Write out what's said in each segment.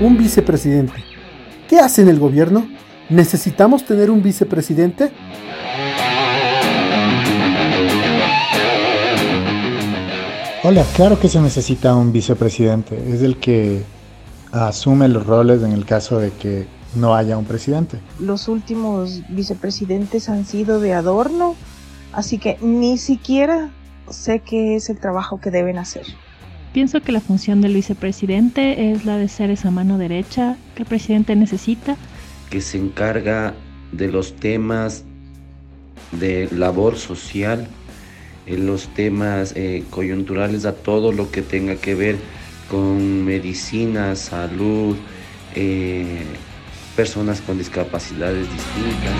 un vicepresidente. ¿Qué hace en el gobierno? ¿Necesitamos tener un vicepresidente? Hola, claro que se necesita un vicepresidente. Es el que asume los roles en el caso de que no haya un presidente. Los últimos vicepresidentes han sido de adorno, así que ni siquiera sé qué es el trabajo que deben hacer. Pienso que la función del vicepresidente es la de ser esa mano derecha que el presidente necesita. Que se encarga de los temas de labor social, los temas eh, coyunturales, a todo lo que tenga que ver con medicina, salud, eh, personas con discapacidades distintas.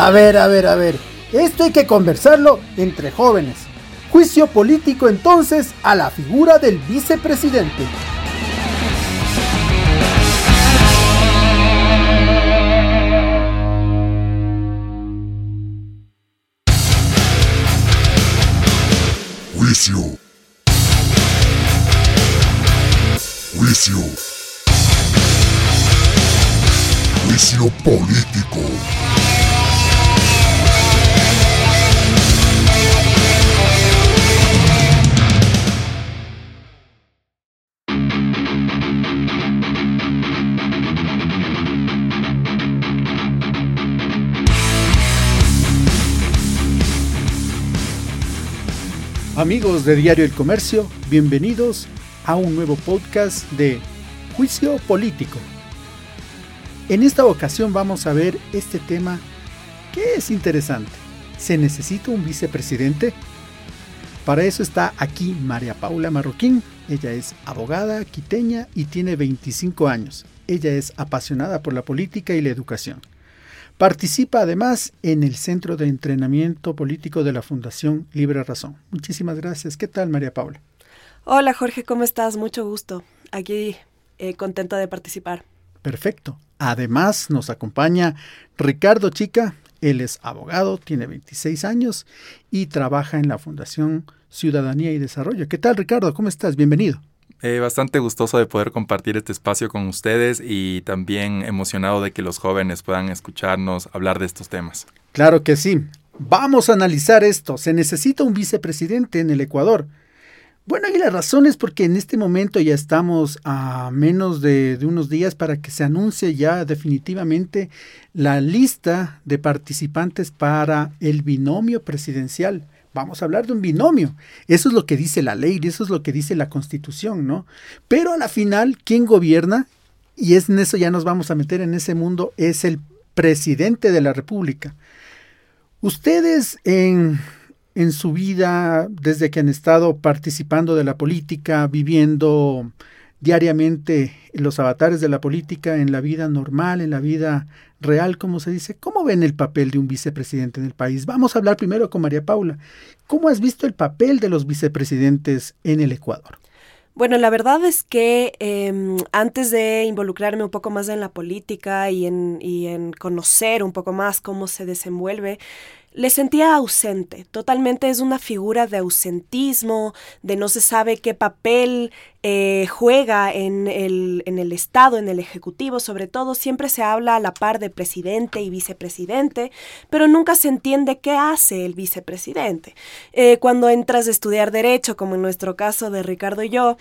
A ver, a ver, a ver. Esto hay que conversarlo entre jóvenes. Juicio político entonces a la figura del vicepresidente. Juicio. Juicio. Juicio político. Amigos de Diario El Comercio, bienvenidos a un nuevo podcast de Juicio Político. En esta ocasión vamos a ver este tema que es interesante. ¿Se necesita un vicepresidente? Para eso está aquí María Paula Marroquín. Ella es abogada quiteña y tiene 25 años. Ella es apasionada por la política y la educación. Participa además en el Centro de Entrenamiento Político de la Fundación Libre Razón. Muchísimas gracias. ¿Qué tal, María Paula? Hola, Jorge, ¿cómo estás? Mucho gusto. Aquí eh, contenta de participar. Perfecto. Además, nos acompaña Ricardo Chica. Él es abogado, tiene 26 años y trabaja en la Fundación Ciudadanía y Desarrollo. ¿Qué tal, Ricardo? ¿Cómo estás? Bienvenido. Eh, bastante gustoso de poder compartir este espacio con ustedes y también emocionado de que los jóvenes puedan escucharnos hablar de estos temas. Claro que sí. Vamos a analizar esto. Se necesita un vicepresidente en el Ecuador. Bueno, y la razón es porque en este momento ya estamos a menos de, de, unos días para que se anuncie ya definitivamente la lista de participantes para el binomio presidencial. Vamos a hablar de un binomio. Eso es lo que dice la ley, eso es lo que dice la constitución, ¿no? Pero a la final, ¿quién gobierna? Y es en eso ya nos vamos a meter en ese mundo, es el presidente de la República. Ustedes en, en su vida, desde que han estado participando de la política, viviendo diariamente los avatares de la política en la vida normal, en la vida real, como se dice. ¿Cómo ven el papel de un vicepresidente en el país? Vamos a hablar primero con María Paula. ¿Cómo has visto el papel de los vicepresidentes en el Ecuador? Bueno, la verdad es que eh, antes de involucrarme un poco más en la política y en, y en conocer un poco más cómo se desenvuelve, le sentía ausente, totalmente es una figura de ausentismo, de no se sabe qué papel eh, juega en el, en el Estado, en el Ejecutivo, sobre todo, siempre se habla a la par de presidente y vicepresidente, pero nunca se entiende qué hace el vicepresidente. Eh, cuando entras a estudiar derecho, como en nuestro caso de Ricardo y yo,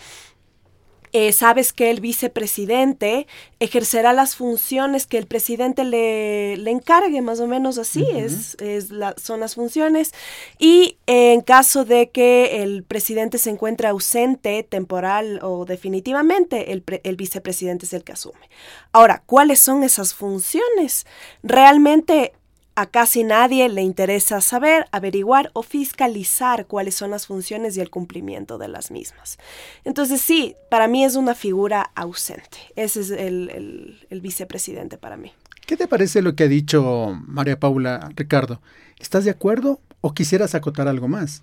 eh, sabes que el vicepresidente ejercerá las funciones que el presidente le, le encargue, más o menos así es, es la, son las funciones. Y eh, en caso de que el presidente se encuentre ausente temporal o definitivamente, el, el vicepresidente es el que asume. Ahora, ¿cuáles son esas funciones? Realmente a casi nadie le interesa saber, averiguar o fiscalizar cuáles son las funciones y el cumplimiento de las mismas. Entonces sí, para mí es una figura ausente. Ese es el, el, vicepresidente para mí. ¿Qué te parece lo que ha dicho María Paula, Ricardo? ¿Estás de acuerdo o quisieras acotar algo más?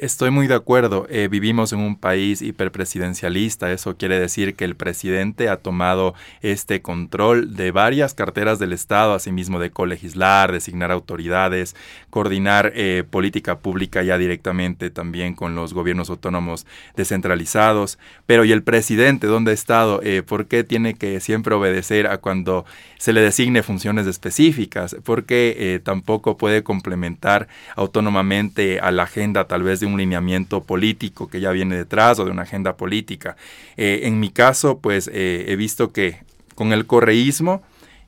Estoy muy de acuerdo. Eh, vivimos en un país hiperpresidencialista. Eso quiere decir que el presidente ha tomado este control de varias carteras del Estado, asimismo de colegislar, designar autoridades, coordinar eh, política pública ya directamente también con los gobiernos autónomos descentralizados. Pero ¿y el presidente dónde ha estado? Eh, ¿Por qué tiene que siempre obedecer a cuando se le designe funciones específicas? ¿Por qué tampoco puede complementar autónomamente a la agenda tal vez de un lineamiento político que ya viene detrás o de una agenda política. Eh, en mi caso, pues eh, he visto que con el correísmo,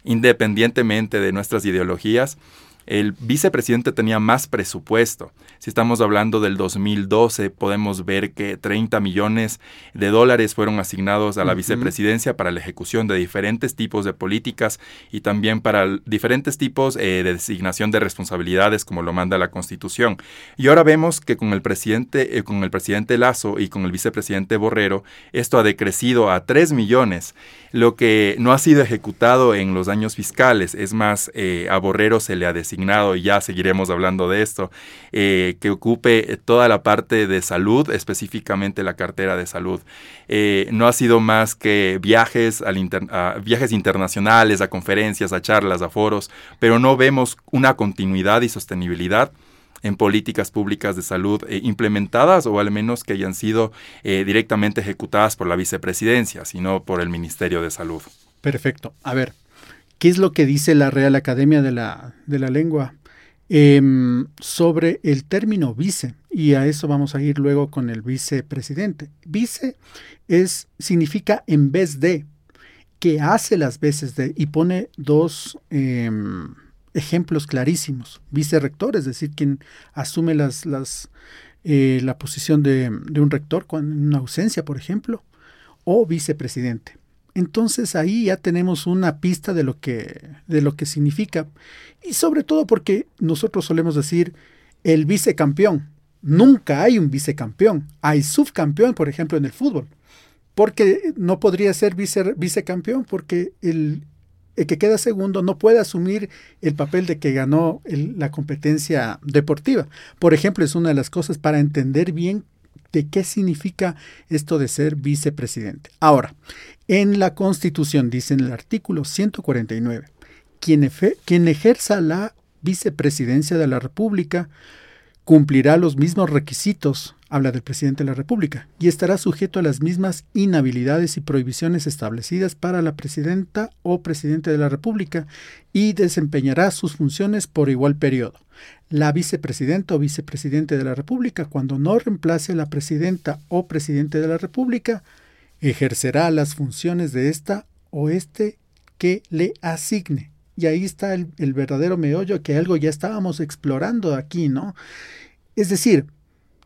independientemente de nuestras ideologías, el vicepresidente tenía más presupuesto. Si estamos hablando del 2012, podemos ver que 30 millones de dólares fueron asignados a la vicepresidencia para la ejecución de diferentes tipos de políticas y también para diferentes tipos eh, de designación de responsabilidades, como lo manda la Constitución. Y ahora vemos que con el presidente, eh, con el presidente Lazo y con el vicepresidente Borrero, esto ha decrecido a 3 millones, lo que no ha sido ejecutado en los años fiscales. Es más, eh, a Borrero se le ha y ya seguiremos hablando de esto, que ocupe toda la parte de salud, específicamente la cartera de salud. Eh, no ha sido más que viajes, al viajes internacionales, a conferencias, a charlas, a foros, pero no vemos una continuidad y sostenibilidad en políticas públicas de salud eh, implementadas o al menos que hayan sido eh, directamente ejecutadas por la vicepresidencia, sino por el Ministerio de Salud. Perfecto. A ver, ¿qué es lo que dice la Real Academia de la, de la Lengua? Em, sobre el término vice, y a eso vamos a ir luego con el vicepresidente. Vice es, significa en vez de, que hace las veces de, y pone dos em, ejemplos clarísimos. Vicerrector, es decir, quien asume las, las, eh, la posición de, de, un rector en una ausencia, por ejemplo, o vicepresidente. Entonces ahí ya tenemos una pista de lo que, de lo que significa. Y sobre todo porque nosotros solemos decir el vicecampeón. Nunca hay un vicecampeón. Hay subcampeón, por ejemplo, en el fútbol. Porque no podría ser vice, vicecampeón porque el, que queda segundo no puede asumir el papel de que ganó la competencia deportiva. Por ejemplo, es una de las cosas para entender bien de qué significa esto de ser vicepresidente. Ahora, en la Constitución dice en el artículo 149, quien, quien ejerza la vicepresidencia de la República cumplirá los mismos requisitos, habla del presidente de la República, y estará sujeto a las mismas inhabilidades y prohibiciones establecidas para la presidenta o presidente de la República y desempeñará sus funciones por igual periodo. La vicepresidenta o vicepresidente de la República, cuando no reemplace a la presidenta o presidente de la República, ejercerá las funciones de esta o este que le asigne. Y ahí está el, verdadero meollo que algo ya estábamos explorando aquí, ¿no? Es decir,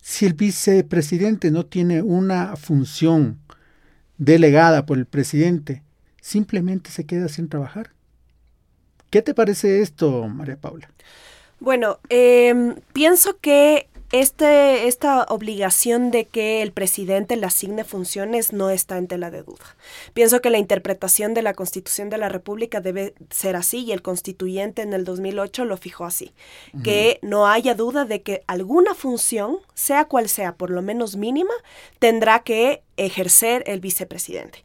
si el vicepresidente no tiene una función delegada por el presidente, simplemente se queda sin trabajar. ¿Qué te parece esto, María Paula? Bueno, em, pienso que este, esta obligación de que el presidente le asigne funciones no está en tela de duda. Pienso que la interpretación de la Constitución de la República debe ser así y el constituyente en el 2008 lo fijó así. Que no haya duda de que alguna función, sea cual sea, por lo menos mínima, tendrá que ejercer el vicepresidente.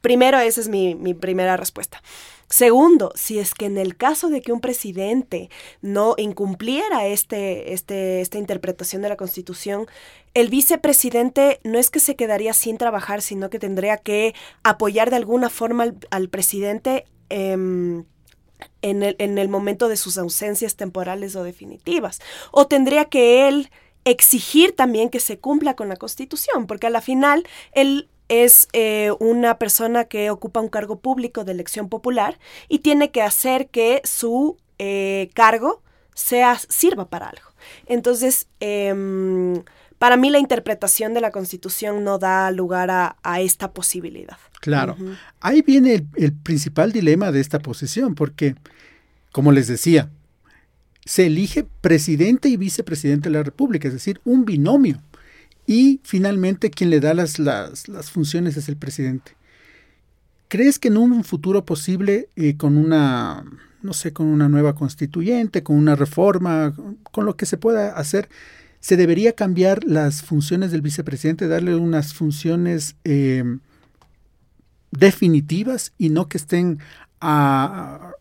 Primero, esa es mi, mi primera respuesta. Segundo, si es que en el caso de que un presidente no incumpliera este, este, esta interpretación de la Constitución, el vicepresidente no es que se quedaría sin trabajar, sino que tendría que apoyar de alguna forma al, presidente. Em, en el, en el momento de sus ausencias temporales o definitivas. O tendría que él exigir también que se cumpla con la Constitución, porque a la final él es eh, una persona que ocupa un cargo público de elección popular y tiene que hacer que su eh, cargo sea, sirva para algo. Entonces, em, para mí la interpretación de la Constitución no da lugar a, esta posibilidad. Claro, ahí viene el, el principal dilema de esta posición, porque, como les decía, se elige presidente y vicepresidente de la República, es decir, un binomio. Y finalmente quien le da las, las, funciones es el presidente. ¿Crees que en un futuro posible, eh, con una, no sé, con una nueva constituyente, con una reforma, con lo que se pueda hacer, se debería cambiar las funciones del vicepresidente, darle unas funciones eh, definitivas y no que estén a,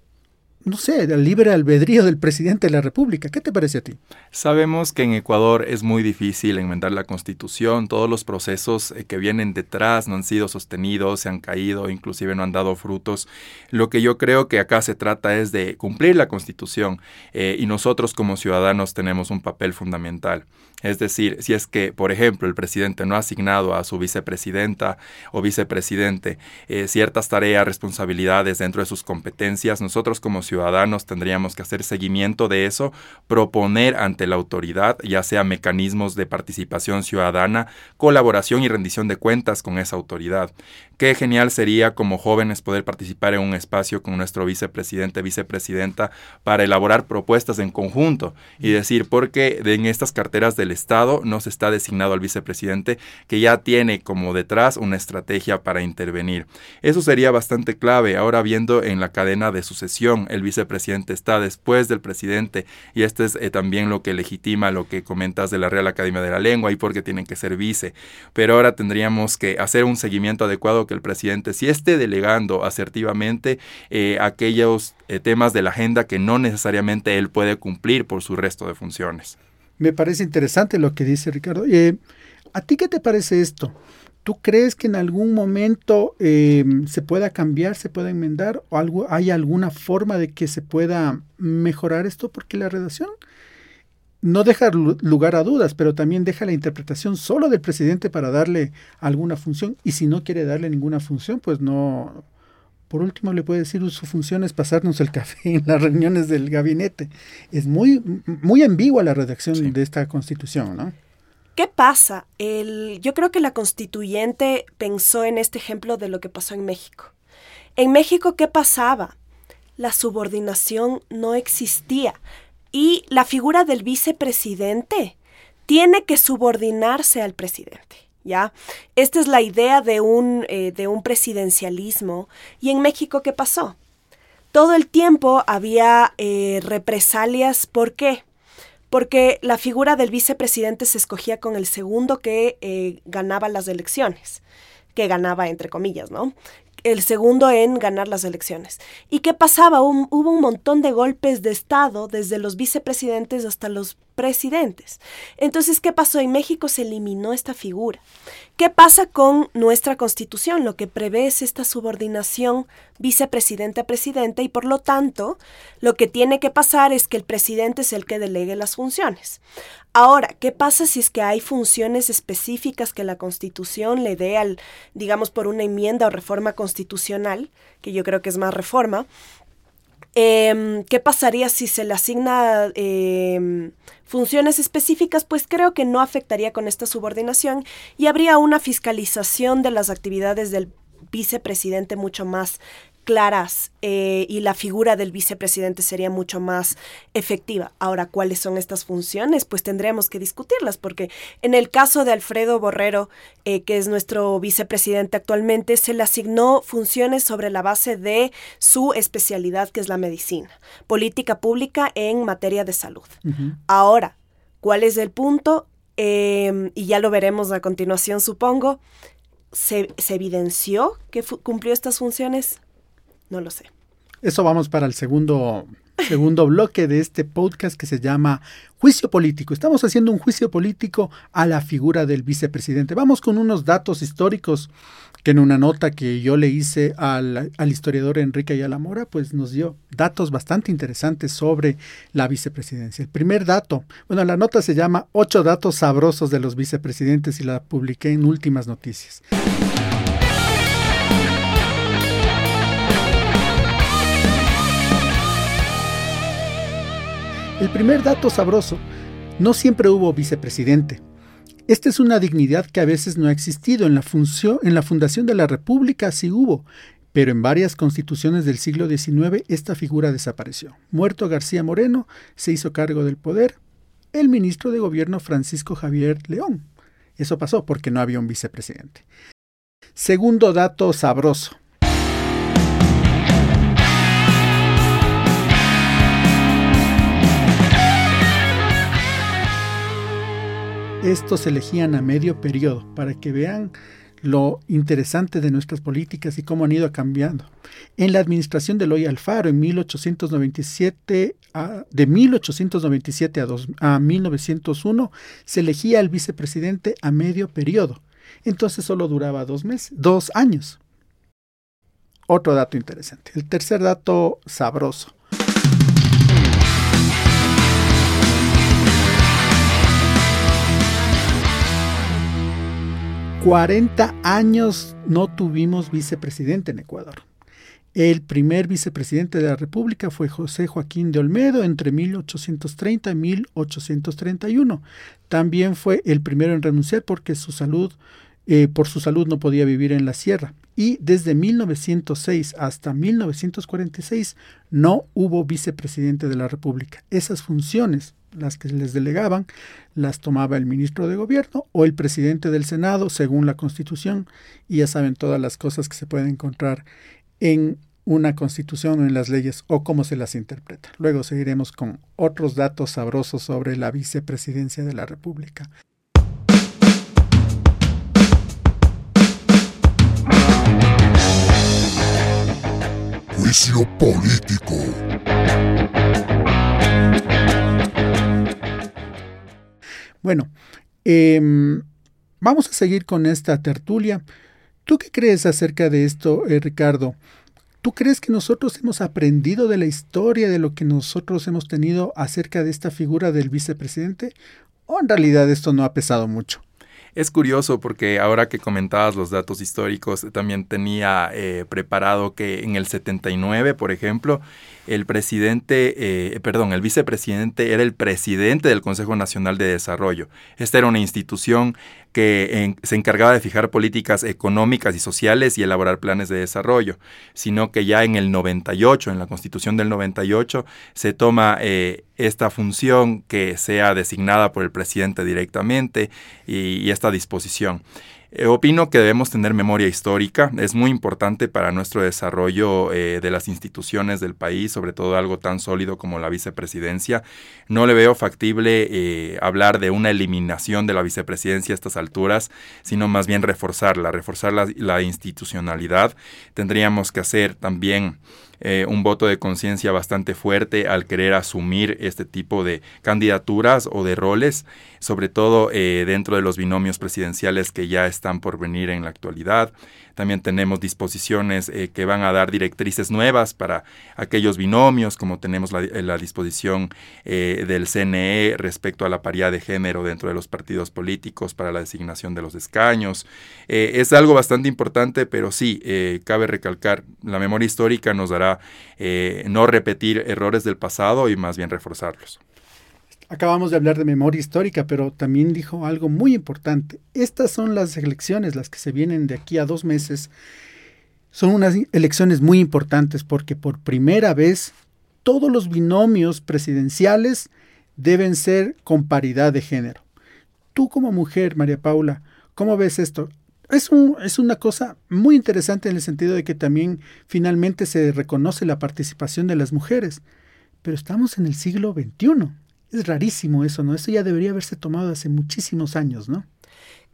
no sé, al libre albedrío del presidente de la República. ¿Qué te parece a ti? Sabemos que en Ecuador es muy difícil enmendar la constitución, todos los procesos eh, que vienen detrás no han sido sostenidos, se han caído, inclusive no han dado frutos. Lo que yo creo que acá se trata es de cumplir la constitución eh, y nosotros como ciudadanos tenemos un papel fundamental. Es decir, si es que, por ejemplo, el presidente no ha asignado a su vicepresidenta o vicepresidente eh, ciertas tareas, responsabilidades dentro de sus competencias, nosotros como ciudadanos tendríamos que hacer seguimiento de eso, proponer ante la autoridad, ya sea mecanismos de participación ciudadana, colaboración y rendición de cuentas con esa autoridad. Qué genial sería como jóvenes poder participar en un espacio con nuestro vicepresidente, vicepresidenta, para elaborar propuestas en conjunto y decir por qué en estas carteras del Estado no se está designado al vicepresidente que ya tiene como detrás una estrategia para intervenir. Eso sería bastante clave. Ahora viendo en la cadena de sucesión, el vicepresidente está después del presidente y este es eh, también lo que legitima lo que comentas de la Real Academia de la Lengua y porque tienen que ser vice. Pero ahora tendríamos que hacer un seguimiento adecuado que el presidente si esté delegando asertivamente eh, aquellos eh, temas de la agenda que no necesariamente él puede cumplir por su resto de funciones. Me parece interesante lo que dice Ricardo. Eh, ¿A ti qué te parece esto? ¿Tú crees que en algún momento eh, se pueda cambiar, se pueda enmendar o hay alguna forma de que se pueda mejorar esto? Porque la redacción no deja lugar a dudas, pero también deja la interpretación solo del presidente para darle alguna función y si no quiere darle ninguna función, pues no, por último, le puede decir su función es pasarnos el café en las reuniones del gabinete. Es muy, muy ambigua la redacción de esta constitución, ¿no? ¿Qué pasa? El, yo creo que la constituyente pensó en este ejemplo de lo que pasó en México. En México, ¿qué pasaba? La subordinación no existía y la figura del vicepresidente tiene que subordinarse al presidente. ¿Ya? Esta es la idea de un, eh, de un presidencialismo. ¿Y en México qué pasó? Todo el tiempo había eh, represalias. ¿Por qué? Porque la figura del vicepresidente se escogía con el segundo que eh, ganaba las elecciones, que ganaba entre comillas, ¿no? el segundo en ganar las elecciones. ¿Y qué pasaba? hubo un montón de golpes de Estado, desde los vicepresidentes hasta los presidentes. Entonces, ¿qué pasó? En México se eliminó esta figura. ¿Qué pasa con nuestra constitución? Lo que prevé es esta subordinación vicepresidente a presidente y por lo tanto, lo que tiene que pasar es que el presidente es el que delegue las funciones. Ahora, ¿qué pasa si es que hay funciones específicas que la constitución le dé al, digamos, por una enmienda o reforma constitucional, que yo creo que es más reforma? Em, ¿Qué pasaría si se le asigna em, funciones específicas? Pues creo que no afectaría con esta subordinación y habría una fiscalización de las actividades del vicepresidente mucho más claras eh, y la figura del vicepresidente sería mucho más efectiva. Ahora, ¿cuáles son estas funciones? Pues tendríamos que discutirlas, porque en el caso de Alfredo Borrero, eh, que es nuestro vicepresidente actualmente, se le asignó funciones sobre la base de su especialidad, que es la medicina, política pública en materia de salud. Ahora, ¿cuál es el punto? Em, y ya lo veremos a continuación, supongo. ¿Se, se evidenció que cumplió estas funciones? No lo sé. Eso vamos para el segundo, segundo bloque de este podcast que se llama Juicio Político. Estamos haciendo un juicio político a la figura del vicepresidente. Vamos con unos datos históricos que en una nota que yo le hice al, al historiador Enrique Ayala Mora, pues nos dio datos bastante interesantes sobre la vicepresidencia. El primer dato, bueno, la nota se llama Ocho datos sabrosos de los vicepresidentes y la publiqué en Últimas Noticias. El primer dato sabroso, no siempre hubo vicepresidente. Esta es una dignidad que a veces no ha existido. En la, fundación de la República sí hubo, pero en varias constituciones del siglo XIX esta figura desapareció. Muerto García Moreno, se hizo cargo del poder el ministro de Gobierno Francisco Javier León. Eso pasó porque no había un vicepresidente. Segundo dato sabroso. Estos elegían a medio periodo, para que vean lo interesante de nuestras políticas y cómo han ido cambiando. En la administración de Eloy Alfaro, en 1897, a, de 1897 a, a 1901, se elegía al vicepresidente a medio periodo. Entonces solo duraba dos meses, dos años. Otro dato interesante. El tercer dato sabroso. 40 años no tuvimos vicepresidente en Ecuador. El primer vicepresidente de la República fue José Joaquín de Olmedo entre 1830 y 1831. También fue el primero en renunciar porque su salud, eh, por su salud no podía vivir en la sierra. Y desde 1906 hasta 1946 no hubo vicepresidente de la República. Esas funciones las que les delegaban, las tomaba el ministro de gobierno o el presidente del Senado, según la Constitución, y ya saben todas las cosas que se pueden encontrar en una constitución o en las leyes o cómo se las interpreta. Luego seguiremos con otros datos sabrosos sobre la vicepresidencia de la República. Juicio político. Bueno, em, vamos a seguir con esta tertulia. ¿Tú qué crees acerca de esto, eh, Ricardo? ¿Tú crees que nosotros hemos aprendido de la historia, de lo que nosotros hemos tenido acerca de esta figura del vicepresidente? ¿O en realidad esto no ha pesado mucho? Es curioso porque ahora que comentabas los datos históricos, también tenía eh, preparado que en el 79, por ejemplo, el presidente, eh, perdón, el vicepresidente era el presidente del Consejo Nacional de Desarrollo. Esta era una institución que se encargaba de fijar políticas económicas y sociales y elaborar planes de desarrollo, sino que ya en el 98, en la constitución del 98, se toma eh, esta función que sea designada por el presidente directamente y esta disposición. Eh, opino que debemos tener memoria histórica. Es muy importante para nuestro desarrollo eh, de las instituciones del país, sobre todo algo tan sólido como la vicepresidencia. No le veo factible eh, hablar de una eliminación de la vicepresidencia a estas alturas, sino más bien reforzarla, reforzar la institucionalidad. Tendríamos que hacer también eh, un voto de conciencia bastante fuerte al querer asumir este tipo de candidaturas o de roles, sobre todo eh, dentro de los binomios presidenciales que ya están por venir en la actualidad. También tenemos disposiciones eh, que van a dar directrices nuevas para aquellos binomios, como tenemos la, la disposición del CNE respecto a la paridad de género dentro de los partidos políticos para la designación de los escaños. es algo bastante importante, pero sí, cabe recalcar, la memoria histórica nos dará eh, no repetir errores del pasado y más bien reforzarlos. Acabamos de hablar de memoria histórica, pero también dijo algo muy importante. Estas son las elecciones, las que se vienen de aquí a dos meses. Son unas elecciones muy importantes porque por primera vez todos los binomios presidenciales deben ser con paridad de género. Tú como mujer, María Paula, ¿cómo ves esto? es, un, es una cosa muy interesante en el sentido de que también finalmente se reconoce la participación de las mujeres. Pero estamos en el siglo XXI. Es rarísimo eso, ¿no? Eso ya debería haberse tomado hace muchísimos años, ¿no?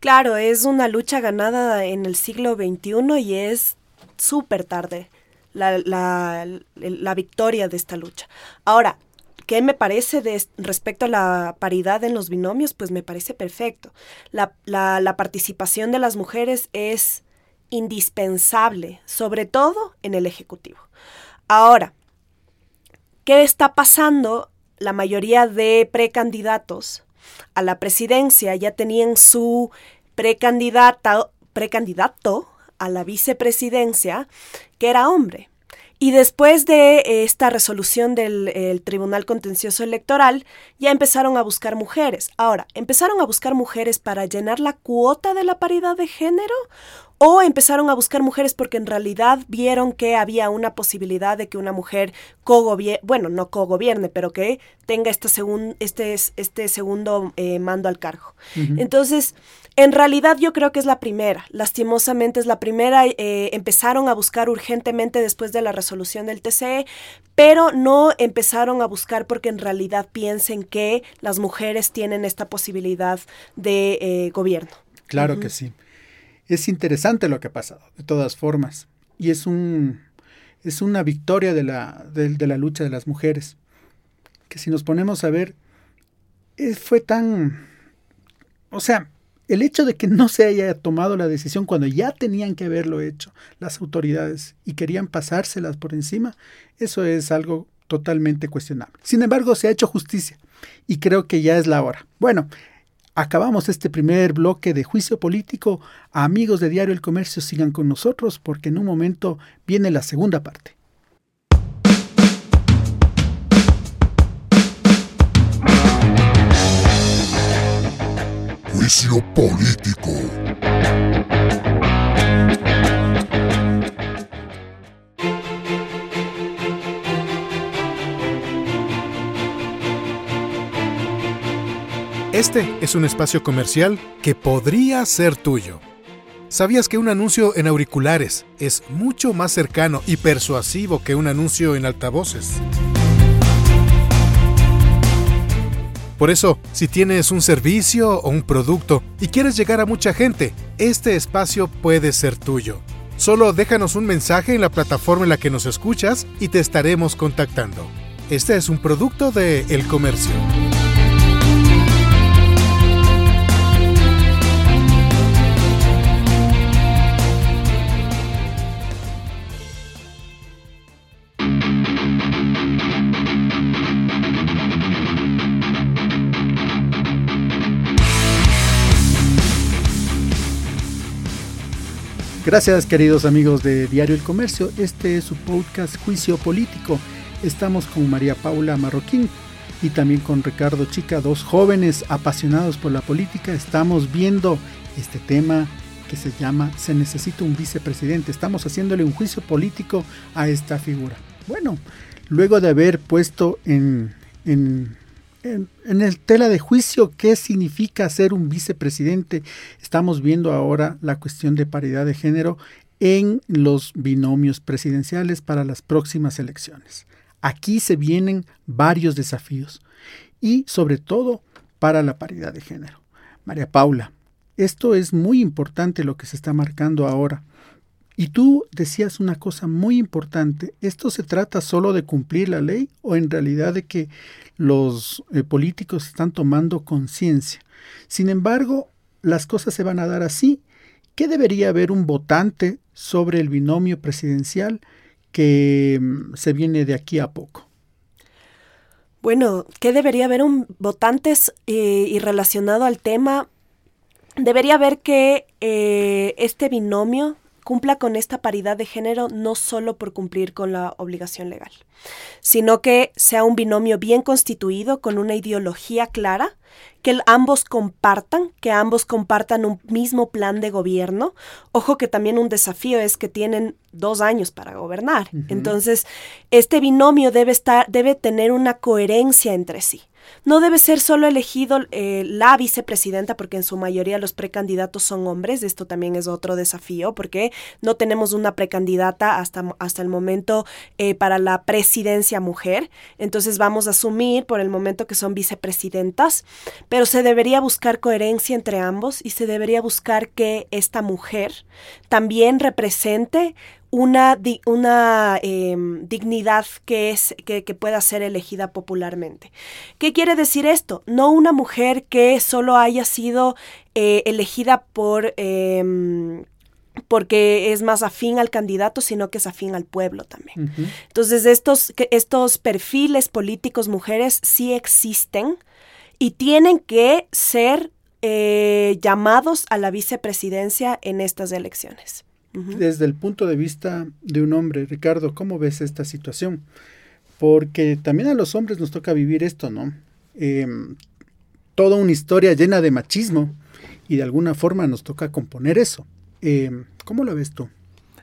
Claro, es una lucha ganada en el siglo XXI y es súper tarde la, la, victoria de esta lucha. Ahora, ¿Qué me parece respecto a la paridad en los binomios? Pues me parece perfecto. La, la, participación de las mujeres es indispensable, sobre todo en el Ejecutivo. Ahora, ¿qué está pasando? La mayoría de precandidatos a la presidencia ya tenían su precandidata, precandidato a la vicepresidencia, que era hombre. Y después de eh, esta resolución del Tribunal Contencioso Electoral, ya empezaron a buscar mujeres. Ahora, ¿empezaron a buscar mujeres para llenar la cuota de la paridad de género o empezaron a buscar mujeres porque en realidad vieron que había una posibilidad de que una mujer cogobierne, bueno, no cogobierne, pero que tenga este, este, este segundo eh, mando al cargo. Entonces, en realidad yo creo que es la primera, lastimosamente es la primera, eh, empezaron a buscar urgentemente después de la resolución del TCE, pero no empezaron a buscar porque en realidad piensen que las mujeres tienen esta posibilidad de eh, gobierno. Claro que sí. Es interesante lo que ha pasado, de todas formas, y es, un, es una victoria de la, de la lucha de las mujeres, que si nos ponemos a ver, eh, fue tan... O sea, el hecho de que no se haya tomado la decisión cuando ya tenían que haberlo hecho las autoridades y querían pasárselas por encima, eso es algo totalmente cuestionable. Sin embargo, se ha hecho justicia y creo que ya es la hora. Bueno, acabamos este primer bloque de juicio político. Amigos de Diario El Comercio, sigan con nosotros porque en un momento viene la segunda parte. político. Este es un espacio comercial que podría ser tuyo. ¿Sabías que un anuncio en auriculares es mucho más cercano y persuasivo que un anuncio en altavoces? Por eso, si tienes un servicio o un producto y quieres llegar a mucha gente, este espacio puede ser tuyo. Solo déjanos un mensaje en la plataforma en la que nos escuchas y te estaremos contactando. Este es un producto de El Comercio. Gracias queridos amigos de Diario El Comercio, este es su podcast Juicio Político. Estamos con María Paula Marroquín y también con Ricardo Chica, dos jóvenes apasionados por la política. Estamos viendo este tema que se llama Se necesita un vicepresidente. Estamos haciéndole un juicio político a esta figura. Bueno, luego de haber puesto en, en en, el tela de juicio qué significa ser un vicepresidente. Estamos viendo ahora la cuestión de paridad de género en los binomios presidenciales para las próximas elecciones. Aquí se vienen varios desafíos y sobre todo para la paridad de género. María Paula, esto es muy importante lo que se está marcando ahora. Y tú decías una cosa muy importante, ¿esto se trata solo de cumplir la ley o en realidad de que los eh, políticos están tomando conciencia? Sin embargo, las cosas se van a dar así. ¿Qué debería haber un votante sobre el binomio presidencial que mm, se viene de aquí a poco? Bueno, ¿qué debería haber un votante eh, y relacionado al tema? Debería haber que eh, este binomio cumpla con esta paridad de género no solo por cumplir con la obligación legal, sino que sea un binomio bien constituido con una ideología clara, que ambos compartan, que ambos compartan un mismo plan de gobierno. Ojo que también un desafío es que tienen dos años para gobernar. Entonces, este binomio debe estar, debe tener una coherencia entre sí. No debe ser solo elegido eh, la vicepresidenta porque en su mayoría los precandidatos son hombres. Esto también es otro desafío porque no tenemos una precandidata hasta, hasta el momento eh, para la presidencia mujer. Entonces vamos a asumir por el momento que son vicepresidentas, pero se debería buscar coherencia entre ambos y se debería buscar que esta mujer también represente una, una em, dignidad que, es, que, pueda ser elegida popularmente. ¿Qué quiere decir esto? No una mujer que solo haya sido eh, elegida por... Em, porque es más afín al candidato, sino que es afín al pueblo también. Entonces, estos, estos perfiles políticos mujeres sí existen y tienen que ser eh, llamados a la vicepresidencia en estas elecciones. Desde el punto de vista de un hombre, Ricardo, ¿cómo ves esta situación? Porque también a los hombres nos toca vivir esto, ¿no? Em, toda una historia llena de machismo y de alguna forma nos toca componer eso. Eh, ¿Cómo lo ves tú?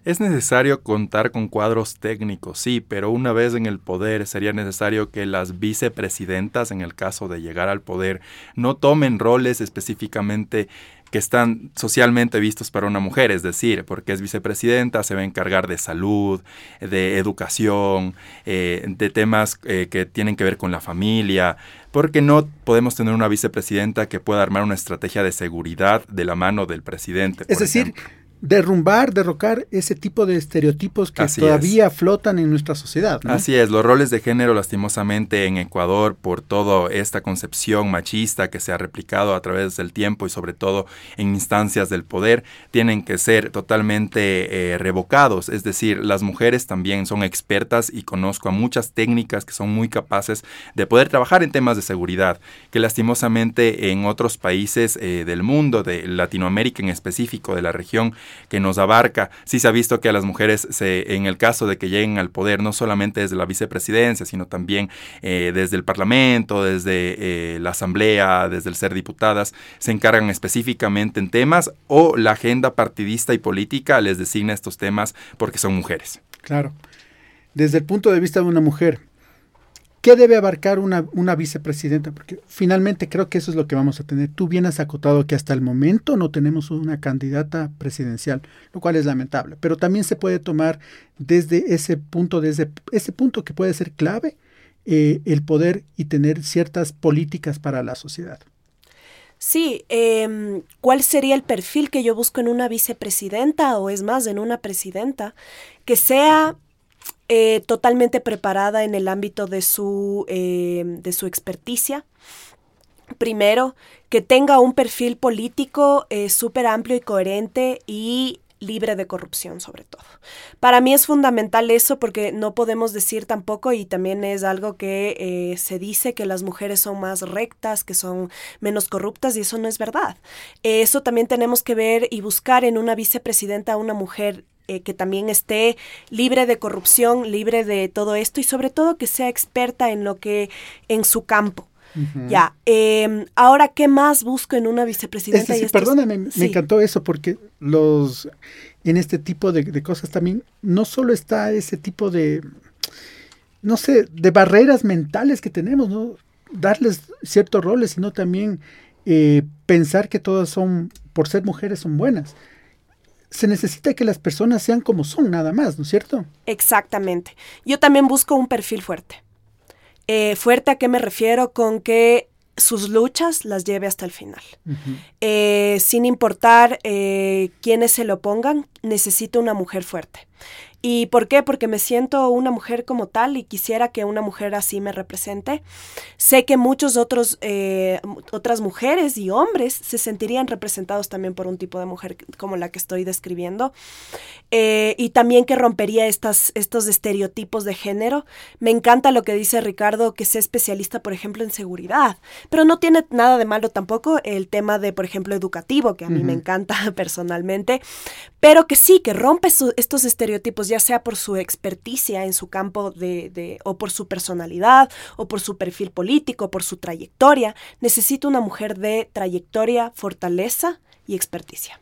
Es necesario contar con cuadros técnicos, sí, pero una vez en el poder sería necesario que las vicepresidentas, en el caso de llegar al poder, no tomen roles específicamente que están socialmente vistos para una mujer, es decir, porque es vicepresidenta, se va a encargar de salud, de educación, eh, de temas eh, que tienen que ver con la familia, porque no podemos tener una vicepresidenta que pueda armar una estrategia de seguridad de la mano del presidente. Es decir, derrumbar, derrocar ese tipo de estereotipos que todavía flotan en nuestra sociedad. Así es, los roles de género lastimosamente en Ecuador por toda esta concepción machista que se ha replicado a través del tiempo y sobre todo en instancias del poder tienen que ser totalmente eh, revocados. Es decir, las mujeres también son expertas y conozco a muchas técnicas que son muy capaces de poder trabajar en temas de seguridad, que lastimosamente en otros países eh, del mundo, de Latinoamérica en específico, de la región, que nos abarca. Sí se ha visto que a las mujeres, se, en el caso de que lleguen al poder, no solamente desde la vicepresidencia, sino también eh, desde el Parlamento, desde eh, la Asamblea, desde el ser diputadas, se encargan específicamente en temas o la agenda partidista y política les designa estos temas porque son mujeres. Claro. Desde el punto de vista de una mujer, ¿Qué debe abarcar una, vicepresidenta? Porque finalmente creo que eso es lo que vamos a tener. Tú bien has acotado que hasta el momento no tenemos una candidata presidencial, lo cual es lamentable. Pero también se puede tomar desde ese punto, desde ese punto que puede ser clave, eh, el poder y tener ciertas políticas para la sociedad. Sí, eh, ¿cuál sería el perfil que yo busco en una vicepresidenta o es más, en una presidenta? Que sea eh, totalmente preparada en el ámbito de su, eh, de su experticia. Primero, que tenga un perfil político eh, súper amplio y coherente y libre de corrupción sobre todo. Para mí es fundamental eso porque no podemos decir tampoco, y también es algo que se dice, que las mujeres son más rectas, que son menos corruptas, y eso no es verdad. eso también tenemos que ver y buscar en una vicepresidenta una mujer eh, que también esté libre de corrupción, libre de todo esto y sobre todo que sea experta en lo que, en su campo. Ya, em, ahora, ¿qué más busco en una vicepresidenta? perdóname, me encantó eso porque los en este tipo de, cosas también no solo está ese tipo de, no sé, de barreras mentales que tenemos, ¿no? Darles ciertos roles, sino también eh, pensar que todas son, por ser mujeres, son buenas se necesita que las personas sean como son, nada más, ¿no es cierto? Exactamente. Yo también busco un perfil fuerte. Eh, fuerte a qué me refiero con que sus luchas las lleve hasta el final. Eh, sin importar eh, quiénes se lo pongan, necesito una mujer fuerte. ¿Y por qué? Porque me siento una mujer como tal y quisiera que una mujer así me represente. Sé que muchos otros, eh, otras mujeres y hombres se sentirían representados también por un tipo de mujer como la que estoy describiendo. Eh, y también que rompería estas, estos estereotipos de género. Me encanta lo que dice Ricardo, que sea especialista, por ejemplo, en seguridad. Pero no tiene nada de malo tampoco el tema de, por ejemplo, educativo, que a mí me encanta personalmente. Pero que sí, que rompe estos estereotipos. Ya ya sea por su experticia en su campo de, o por su personalidad, o por su perfil político, por su trayectoria. Necesito una mujer de trayectoria, fortaleza y experticia.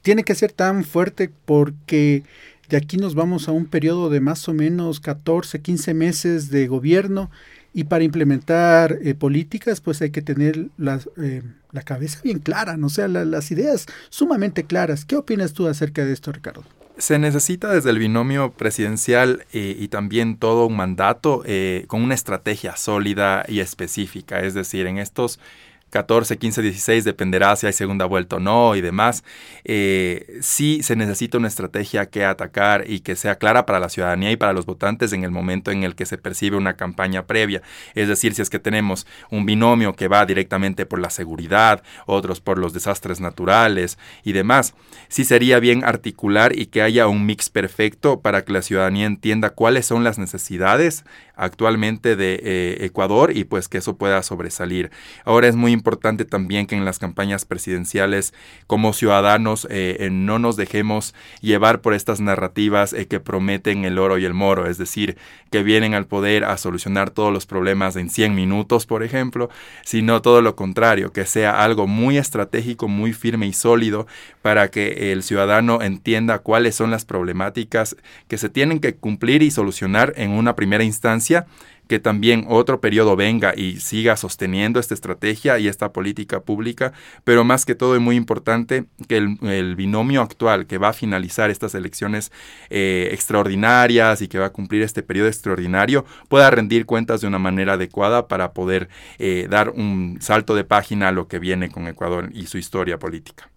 Tiene que ser tan fuerte porque de aquí nos vamos a un periodo de más o menos 14, 15 meses de gobierno y para implementar eh, políticas pues hay que tener eh, la cabeza bien clara, ¿no? o sea, las ideas sumamente claras. ¿Qué opinas tú acerca de esto, Ricardo? Se necesita desde el binomio presidencial eh, y también todo un mandato eh, con una estrategia sólida y específica. Es decir, en estos 14, 15, 16, dependerá si hay segunda vuelta o no y demás. Eh, sí se necesita una estrategia que atacar y que sea clara para la ciudadanía y para los votantes en el momento en el que se percibe una campaña previa. Es decir, si es que tenemos un binomio que va directamente por la seguridad, otros por los desastres naturales y demás, sí sería bien articular y que haya un mix perfecto para que la ciudadanía entienda cuáles son las necesidades actualmente de eh, Ecuador y pues que eso pueda sobresalir. Ahora es muy importante también que en las campañas presidenciales como ciudadanos eh, no nos dejemos llevar por estas narrativas eh, que prometen el oro y el moro, es decir, que vienen al poder a solucionar todos los problemas en 100 minutos, por ejemplo, sino todo lo contrario, que sea algo muy estratégico, muy firme y sólido para que el ciudadano entienda cuáles son las problemáticas que se tienen que cumplir y solucionar en una primera instancia que también otro periodo venga y siga sosteniendo esta estrategia y esta política pública, pero más que todo es muy importante que el, binomio actual que va a finalizar estas elecciones eh, extraordinarias y que va a cumplir este periodo extraordinario pueda rendir cuentas de una manera adecuada para poder eh, dar un salto de página a lo que viene con Ecuador y su historia política.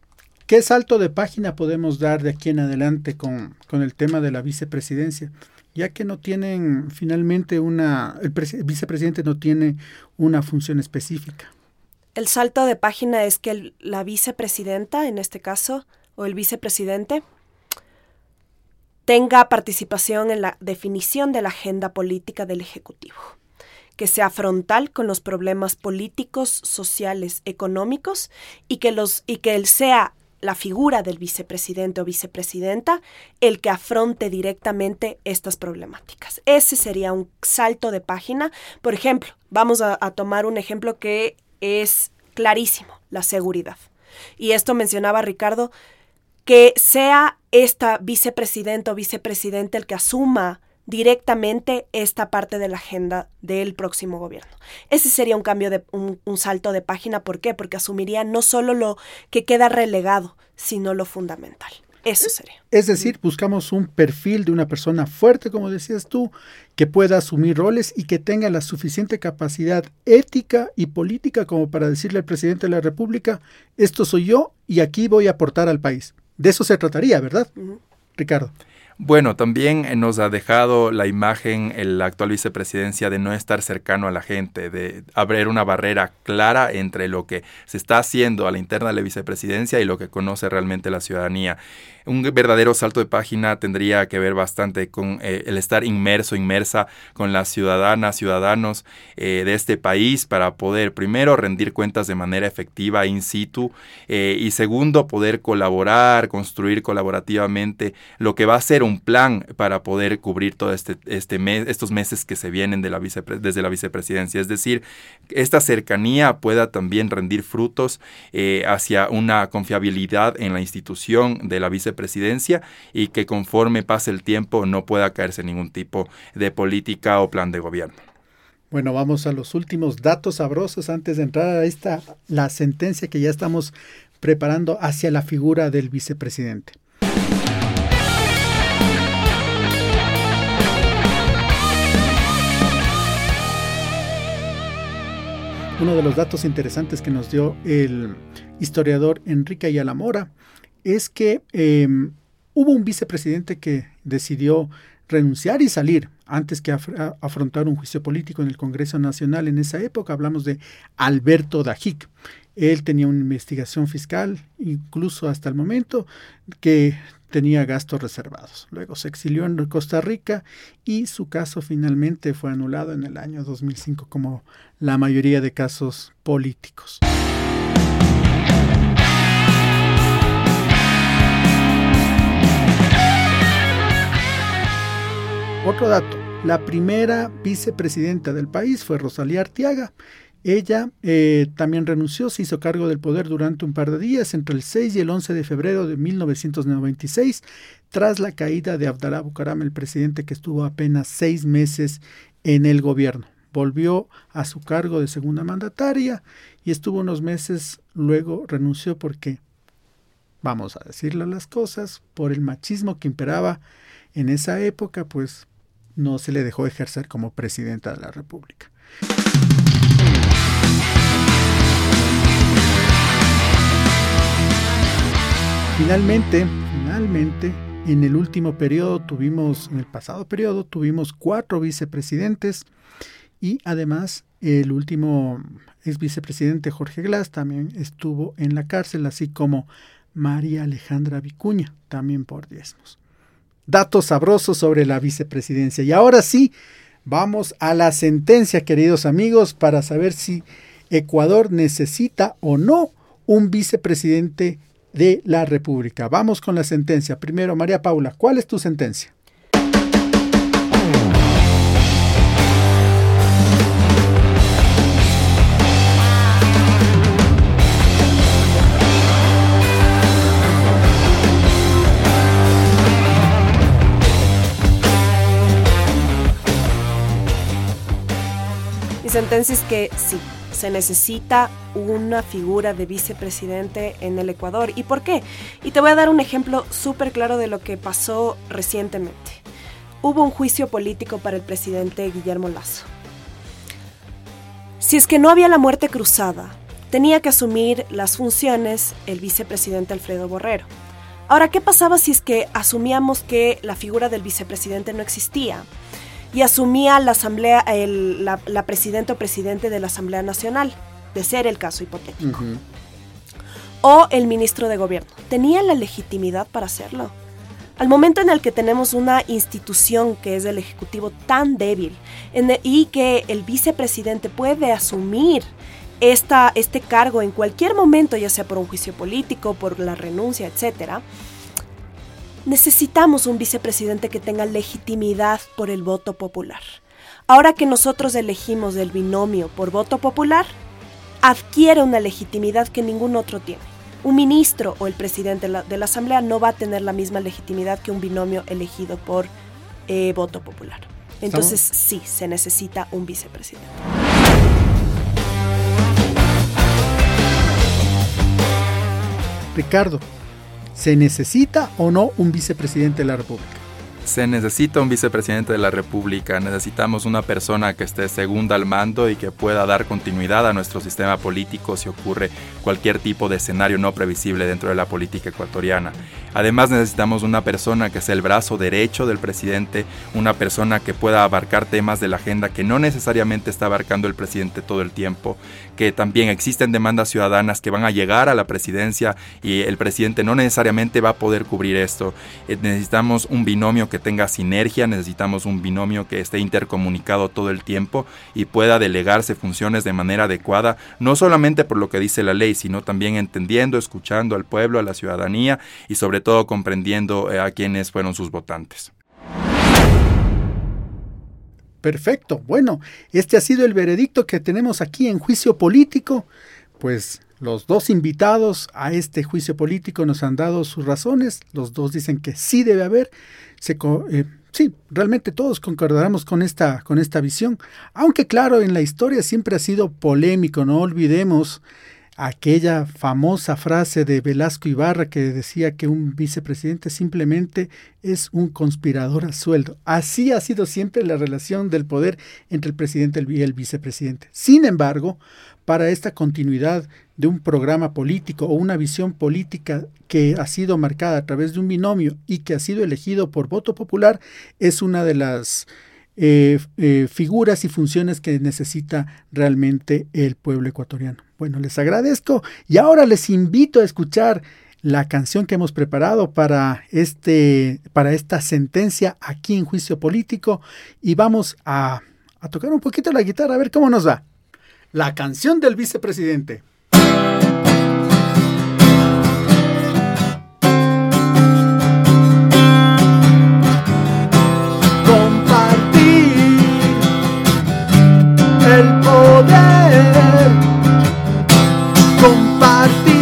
¿Qué salto de página podemos dar de aquí en adelante con, con el tema de la vicepresidencia? Ya que no tienen finalmente una, el, vicepresidente no tiene una función específica. El salto de página es que la vicepresidenta, en este caso, o el vicepresidente, tenga participación en la definición de la agenda política del Ejecutivo, que sea frontal con los problemas políticos, sociales, económicos y que, los, y que él sea la figura del vicepresidente o vicepresidenta el que afronte directamente estas problemáticas. Ese sería un salto de página. Por ejemplo, vamos a, tomar un ejemplo que es clarísimo, la seguridad. Y esto mencionaba Ricardo, que sea esta vicepresidenta o vicepresidente el que asuma directamente esta parte de la agenda del próximo gobierno. Ese sería un cambio de un, salto de página. ¿Por qué? Porque asumiría no solo lo que queda relegado, sino lo fundamental. Eso sería. Es decir, buscamos un perfil de una persona fuerte, como decías tú, que pueda asumir roles y que tenga la suficiente capacidad ética y política como para decirle al presidente de la República, esto soy yo y aquí voy a aportar al país. De eso se trataría, ¿verdad? Ricardo. Bueno, también eh, nos ha dejado la imagen en la actual vicepresidencia de no estar cercano a la gente, de abrir una barrera clara entre lo que se está haciendo a la interna de la vicepresidencia y lo que conoce realmente la ciudadanía. Un verdadero salto de página tendría que ver bastante con eh, el estar inmerso, inmersa con las ciudadanas, ciudadanos eh, de este país para poder, primero, rendir cuentas de manera efectiva in situ y segundo, poder colaborar, construir colaborativamente lo que va a ser un plan para poder cubrir todo este, este mes, estos meses que se vienen desde la vicepresidencia. Es decir, esta cercanía pueda también rendir frutos hacia una confiabilidad en la institución de la vicepresidencia presidencia y que conforme pase el tiempo no pueda caerse ningún tipo de política o plan de gobierno. Bueno, vamos a los últimos datos sabrosos antes de entrar a esta la sentencia que ya estamos preparando hacia la figura del vicepresidente. Uno de los datos interesantes que nos dio el historiador Enrique Ayala Mora es que em, hubo un vicepresidente que decidió renunciar y salir antes que afrontar un juicio político en el Congreso Nacional en esa época. Hablamos de Alberto Dajic. Él tenía una investigación fiscal, incluso hasta el momento, que tenía gastos reservados. Luego se exilió en Costa Rica y su caso finalmente fue anulado en el año 2005 como la mayoría de casos políticos. Otro dato, la primera vicepresidenta del país fue Rosalía Artiaga. Ella eh, también renunció, se hizo cargo del poder durante un par de días, entre el 6 y el 11 de febrero de 1996, tras la caída de Abdalá Bucaram, el presidente que estuvo apenas seis meses en el gobierno. Volvió a su cargo de segunda mandataria y estuvo unos meses, luego renunció porque, vamos a decirle las cosas, por el machismo que imperaba en esa época, pues no se le dejó ejercer como presidenta de la República. Finalmente, finalmente, en el último periodo tuvimos, en el pasado periodo tuvimos cuatro vicepresidentes y además el último ex vicepresidente Jorge Glass también estuvo en la cárcel, así como María Alejandra Vicuña, también por diezmos datos sabrosos sobre la vicepresidencia. Y ahora sí, vamos a la sentencia, queridos amigos, para saber si Ecuador necesita o no un vicepresidente de la República. Vamos con la sentencia. Primero, María Paula, ¿cuál es tu sentencia? sentencia es que sí, se necesita una figura de vicepresidente en el Ecuador. ¿Y por qué? Y te voy a dar un ejemplo súper claro de lo que pasó recientemente. Hubo un juicio político para el presidente Guillermo Lazo. Si es que no había la muerte cruzada, tenía que asumir las funciones el vicepresidente Alfredo Borrero. Ahora, ¿qué pasaba si es que asumíamos que la figura del vicepresidente no existía? Y asumía la asamblea, la, presidenta o presidente de la Asamblea Nacional, de ser el caso hipotético. O el ministro de gobierno. ¿Tenía la legitimidad para hacerlo? Al momento en el que tenemos una institución que es el Ejecutivo tan débil y que el vicepresidente puede asumir esta, este cargo en cualquier momento, ya sea por un juicio político, por la renuncia, etcétera, necesitamos un vicepresidente que tenga legitimidad por el voto popular. Ahora que nosotros elegimos el binomio por voto popular, adquiere una legitimidad que ningún otro tiene. Un ministro o el presidente de la, Asamblea no va a tener la misma legitimidad que un binomio elegido por eh, voto popular. Entonces sí, se necesita un vicepresidente. Ricardo, ¿Se necesita o no un vicepresidente de la República? Se necesita un vicepresidente de la República, necesitamos una persona que esté segunda al mando y que pueda dar continuidad a nuestro sistema político si ocurre cualquier tipo de escenario no previsible dentro de la política ecuatoriana. Además necesitamos una persona que sea el brazo derecho del presidente, una persona que pueda abarcar temas de la agenda que no necesariamente está abarcando el presidente todo el tiempo, que también existen demandas ciudadanas que van a llegar a la presidencia y el presidente no necesariamente va a poder cubrir esto. Eh, necesitamos un binomio que tenga sinergia, necesitamos un binomio que esté intercomunicado todo el tiempo y pueda delegarse funciones de manera adecuada, no solamente por lo que dice la ley, sino también entendiendo, escuchando al pueblo, a la ciudadanía y sobre todo comprendiendo eh, a quienes fueron sus votantes. Perfecto. Bueno, este ha sido el veredicto que tenemos aquí en juicio político. Pues los dos invitados a este juicio político nos han dado sus razones. Los dos dicen que sí debe haber. Eh, sí, realmente todos concordaremos con esta, con esta visión. Aunque claro, en la historia siempre ha sido polémico. No olvidemos aquella famosa frase de Velasco Ibarra que decía que un vicepresidente simplemente es un conspirador a sueldo. Así ha sido siempre la relación del poder entre el presidente y el vicepresidente. Sin embargo, para esta continuidad de un programa político o una visión política que ha sido marcada a través de un binomio y que ha sido elegido por voto popular, es una de las eh, eh, figuras y funciones que necesita realmente el pueblo ecuatoriano. Bueno, les agradezco y ahora les invito a escuchar la canción que hemos preparado para, este, para esta sentencia aquí en juicio político y vamos a, a tocar un poquito la guitarra a ver cómo nos va. La canción del vicepresidente. compartir.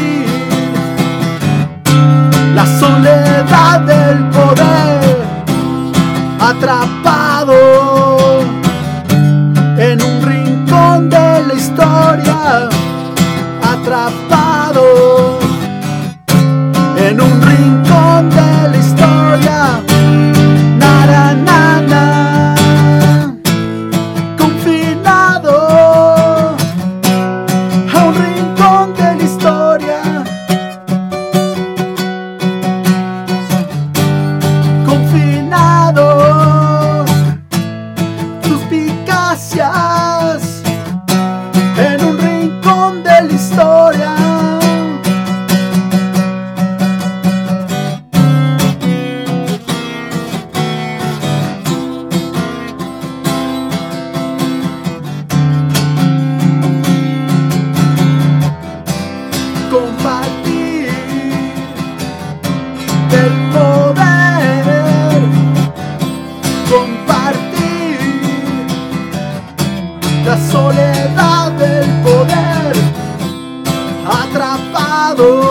todo